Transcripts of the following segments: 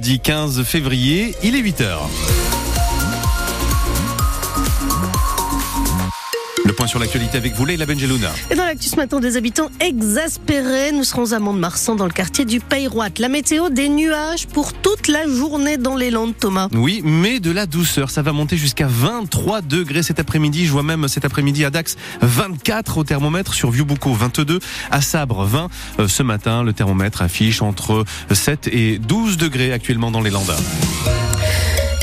Dit 15 février, il est 8h. Point sur l'actualité avec vous, Leila Benjelouna. Et dans l'actu ce matin, des habitants exaspérés. Nous serons à Mont-de-Marsan dans le quartier du Peyroite. La météo, des nuages pour toute la journée dans les Landes, Thomas. Oui, mais de la douceur. Ça va monter jusqu'à 23 degrés cet après-midi. Je vois même cet après-midi à Dax 24 au thermomètre, sur Vieux-Boucau 22, à Sabre 20. Euh, ce matin, le thermomètre affiche entre 7 et 12 degrés actuellement dans les Landes.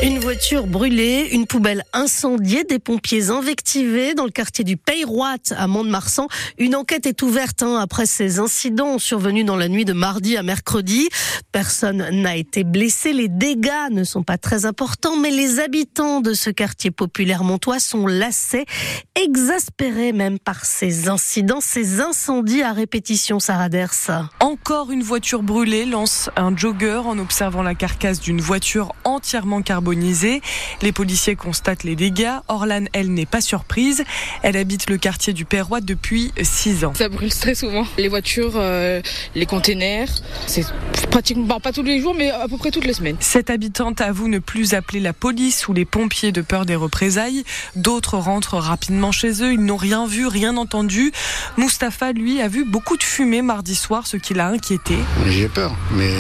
Une voiture brûlée, une poubelle incendiée, des pompiers invectivés dans le quartier du Peyroite à Mont-de-Marsan. Une enquête est ouverte hein, après ces incidents survenus dans la nuit de mardi à mercredi. Personne n'a été blessé. Les dégâts ne sont pas très importants, mais les habitants de ce quartier populaire montois sont lassés, exaspérés même par ces incidents, ces incendies à répétition, Sarah Ders. Encore une voiture brûlée lance un jogger en observant la carcasse d'une voiture entièrement carbonisée les policiers constatent les dégâts. Orlane, elle, n'est pas surprise. Elle habite le quartier du Perrois depuis 6 ans. Ça brûle très souvent. Les voitures, euh, les containers, c'est pratiquement pas tous les jours, mais à peu près toutes les semaines. Cette habitante avoue ne plus appeler la police ou les pompiers de peur des représailles. D'autres rentrent rapidement chez eux. Ils n'ont rien vu, rien entendu. Mustapha, lui, a vu beaucoup de fumée mardi soir, ce qui l'a inquiété. J'ai peur, mais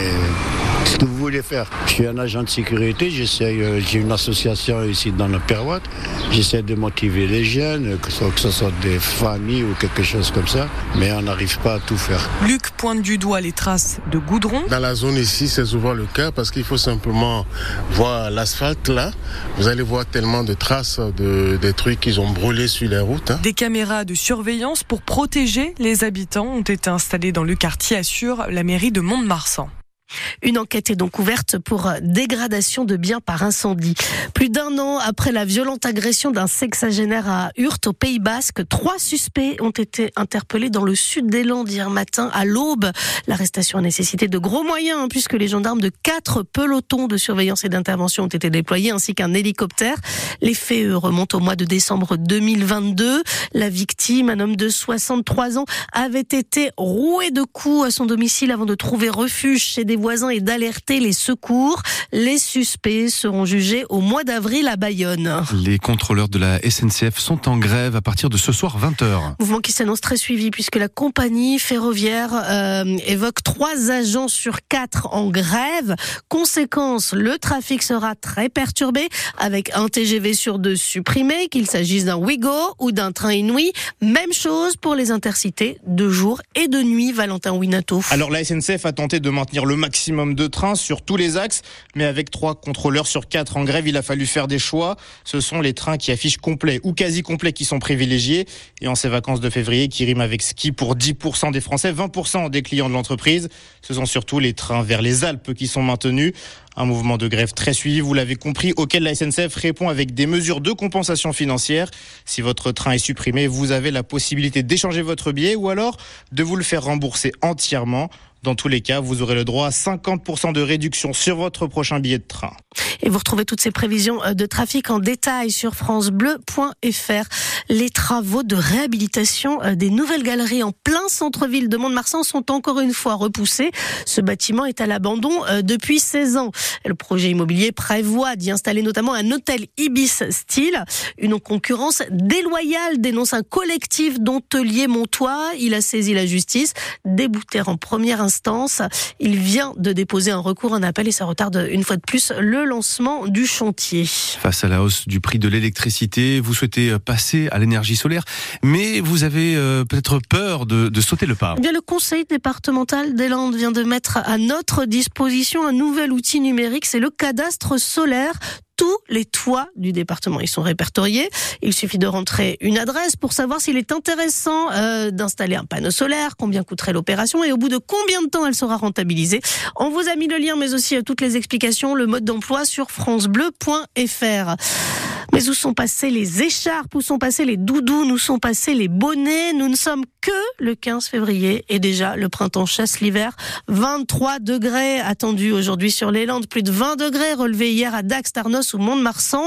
ce que vous voulez faire Je suis un agent de sécurité, j'essaye j'ai une association ici dans le Perroite. J'essaie de motiver les jeunes, que ce, que ce soit des familles ou quelque chose comme ça, mais on n'arrive pas à tout faire. Luc pointe du doigt les traces de goudron. Dans la zone ici, c'est souvent le cas parce qu'il faut simplement voir l'asphalte là. Vous allez voir tellement de traces de des trucs qu'ils ont brûlés sur les routes. Hein. Des caméras de surveillance pour protéger les habitants ont été installées dans le quartier, assure la mairie de Mont-de-Marsan. Une enquête est donc ouverte pour dégradation de biens par incendie. Plus d'un an après la violente agression d'un sexagénaire à Hurt, au Pays Basque, trois suspects ont été interpellés dans le sud des Landes hier matin à l'aube. L'arrestation a nécessité de gros moyens hein, puisque les gendarmes de quatre pelotons de surveillance et d'intervention ont été déployés ainsi qu'un hélicoptère. Les faits remontent au mois de décembre 2022. La victime, un homme de 63 ans, avait été roué de coups à son domicile avant de trouver refuge chez des voisins et d'alerter les secours. Les suspects seront jugés au mois d'avril à Bayonne. Les contrôleurs de la SNCF sont en grève à partir de ce soir 20h. Mouvement qui s'annonce très suivi puisque la compagnie ferroviaire euh, évoque trois agents sur quatre en grève. Conséquence, le trafic sera très perturbé avec un TGV sur deux supprimé, qu'il s'agisse d'un Wigo ou d'un train Inouï. Même chose pour les intercités de jour et de nuit, Valentin Winato. Alors la SNCF a tenté de maintenir le maximum de trains sur tous les axes, mais avec trois contrôleurs sur quatre en grève, il a fallu faire des choix. Ce sont les trains qui affichent complet ou quasi complet qui sont privilégiés. Et en ces vacances de février, qui riment avec ski pour 10% des Français, 20% des clients de l'entreprise, ce sont surtout les trains vers les Alpes qui sont maintenus. Un mouvement de grève très suivi, vous l'avez compris, auquel la SNCF répond avec des mesures de compensation financière. Si votre train est supprimé, vous avez la possibilité d'échanger votre billet ou alors de vous le faire rembourser entièrement. Dans tous les cas, vous aurez le droit à 50% de réduction sur votre prochain billet de train. Et vous retrouvez toutes ces prévisions de trafic en détail sur francebleu.fr. Les travaux de réhabilitation des nouvelles galeries en plein centre-ville de Mont-de-Marsan sont encore une fois repoussés. Ce bâtiment est à l'abandon depuis 16 ans. Le projet immobilier prévoit d'y installer notamment un hôtel Ibis style. Une concurrence déloyale dénonce un collectif d'hôteliers montois. Il a saisi la justice, débouté en première instance il vient de déposer un recours en appel et ça retarde une fois de plus le lancement du chantier. Face à la hausse du prix de l'électricité, vous souhaitez passer à l'énergie solaire, mais vous avez euh, peut-être peur de, de, sauter le pas. Eh bien, le conseil départemental des Landes vient de mettre à notre disposition un nouvel outil numérique, c'est le cadastre solaire tous les toits du département. Ils sont répertoriés. Il suffit de rentrer une adresse pour savoir s'il est intéressant euh, d'installer un panneau solaire, combien coûterait l'opération et au bout de combien de temps elle sera rentabilisée. On vous a mis le lien, mais aussi toutes les explications, le mode d'emploi sur francebleu.fr. Mais où sont passés les écharpes, où sont passés les doudous, où sont passés les bonnets Nous ne sommes que le 15 février et déjà le printemps chasse l'hiver. 23 degrés attendus aujourd'hui sur les Landes, plus de 20 degrés relevés hier à Dax, Tarnos ou Mont-de-Marsan,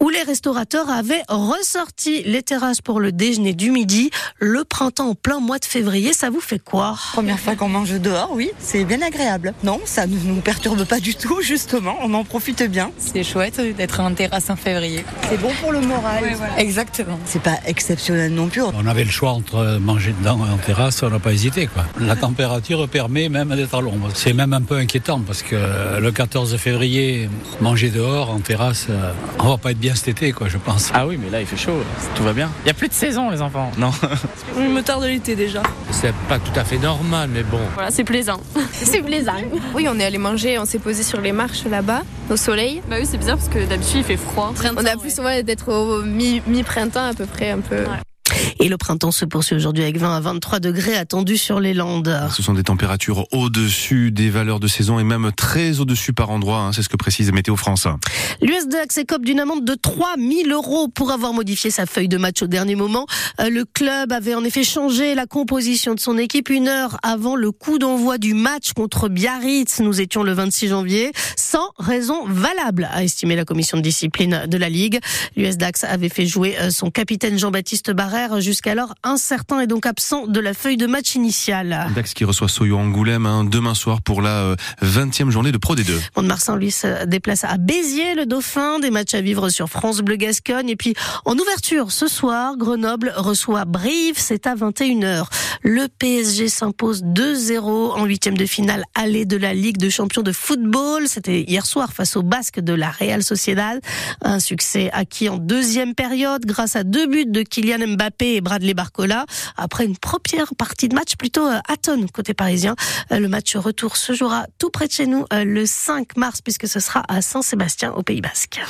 où les restaurateurs avaient ressorti les terrasses pour le déjeuner du midi. Le printemps en plein mois de février, ça vous fait quoi? Première fois qu'on mange dehors, oui, c'est bien agréable. Non, ça ne nous perturbe pas du tout, justement, on en profite bien. C'est chouette d'être en terrasse en février. C'est bon pour le moral. Exactement. C'est pas exceptionnel non plus. On avait le choix entre manger dedans et en terrasse, on n'a pas hésité. Quoi. La température permet même d'être à l'ombre. C'est même un peu inquiétant parce que le 14 février, manger dehors, en terrasse, on va pas être bien cet été, quoi, je pense. Ah oui, mais là il fait chaud, tout va bien. Il y a plus de saison, les enfants. Non. Il me tarde l'été déjà. C'est pas tout à fait normal, mais bon. Voilà, c'est plaisant. c'est plaisant. Oui, on est allé manger, on s'est posé sur les marches là-bas, au soleil. Bah oui, c'est bizarre parce que d'habitude il fait froid. on a plus ouais. d'être au mi-printemps à peu près, un peu. Et le printemps se poursuit aujourd'hui avec 20 à 23 degrés attendus sur les Landes. Ce sont des températures au-dessus des valeurs de saison et même très au-dessus par endroit. Hein, c'est ce que précise Météo France. L'USD écope d'une amende de 3000 euros pour avoir modifié sa feuille de match au dernier moment. Euh, le club avait en effet changé la composition de son équipe une heure avant le coup d'envoi du match contre Biarritz. Nous étions le 26 janvier sans raison valable, a estimé la commission de discipline de la Ligue. L'US Dax avait fait jouer euh, son capitaine Jean-Baptiste Barrère jusqu'alors incertain et donc absent de la feuille de match initiale. Dax qui reçoit Soyo Angoulême hein, demain soir pour la 20e euh, journée de Pro D2. Mont-de-Marsan lui se déplace à Béziers, le Dauphin, des matchs à vivre sur France Bleu Gascogne et puis en ouverture ce soir, Grenoble reçoit Brive, c'est à 21h. Le PSG s'impose 2-0 en huitième de finale aller de la Ligue de champions de football. C'était hier soir face au Basque de la Real Sociedad. Un succès acquis en deuxième période grâce à deux buts de Kylian Mbappé et Bradley Barcola. Après une première partie de match plutôt atone côté parisien. Le match retour se jouera tout près de chez nous le 5 mars puisque ce sera à Saint-Sébastien au Pays Basque.